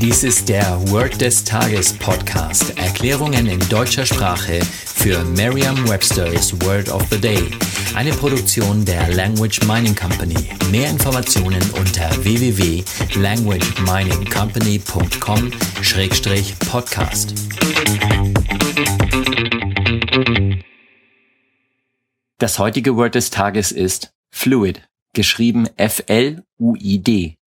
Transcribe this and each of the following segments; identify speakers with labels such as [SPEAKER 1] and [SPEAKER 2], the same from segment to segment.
[SPEAKER 1] Dies ist der Word des Tages Podcast. Erklärungen in deutscher Sprache für Merriam-Webster's Word of the Day. Eine Produktion der Language Mining Company. Mehr Informationen unter www.languageminingcompany.com-podcast. Das heutige Word des Tages ist Fluid, geschrieben F-L-U-I-D.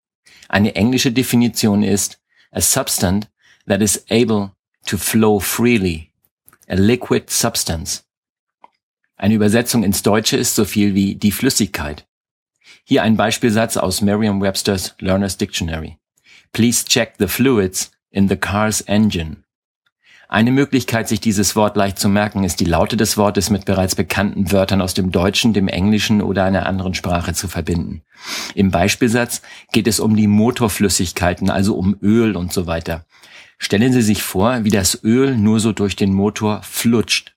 [SPEAKER 1] Eine englische Definition ist a substance that is able to flow freely, a liquid substance. Eine Übersetzung ins Deutsche ist so viel wie die Flüssigkeit. Hier ein Beispielsatz aus Merriam-Webster's Learner's Dictionary. Please check the fluids in the car's engine. Eine Möglichkeit, sich dieses Wort leicht zu merken, ist die Laute des Wortes mit bereits bekannten Wörtern aus dem Deutschen, dem Englischen oder einer anderen Sprache zu verbinden. Im Beispielsatz geht es um die Motorflüssigkeiten, also um Öl und so weiter. Stellen Sie sich vor, wie das Öl nur so durch den Motor flutscht.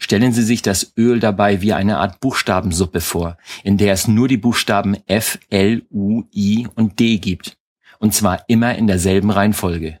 [SPEAKER 1] Stellen Sie sich das Öl dabei wie eine Art Buchstabensuppe vor, in der es nur die Buchstaben F, L, U, I und D gibt. Und zwar immer in derselben Reihenfolge.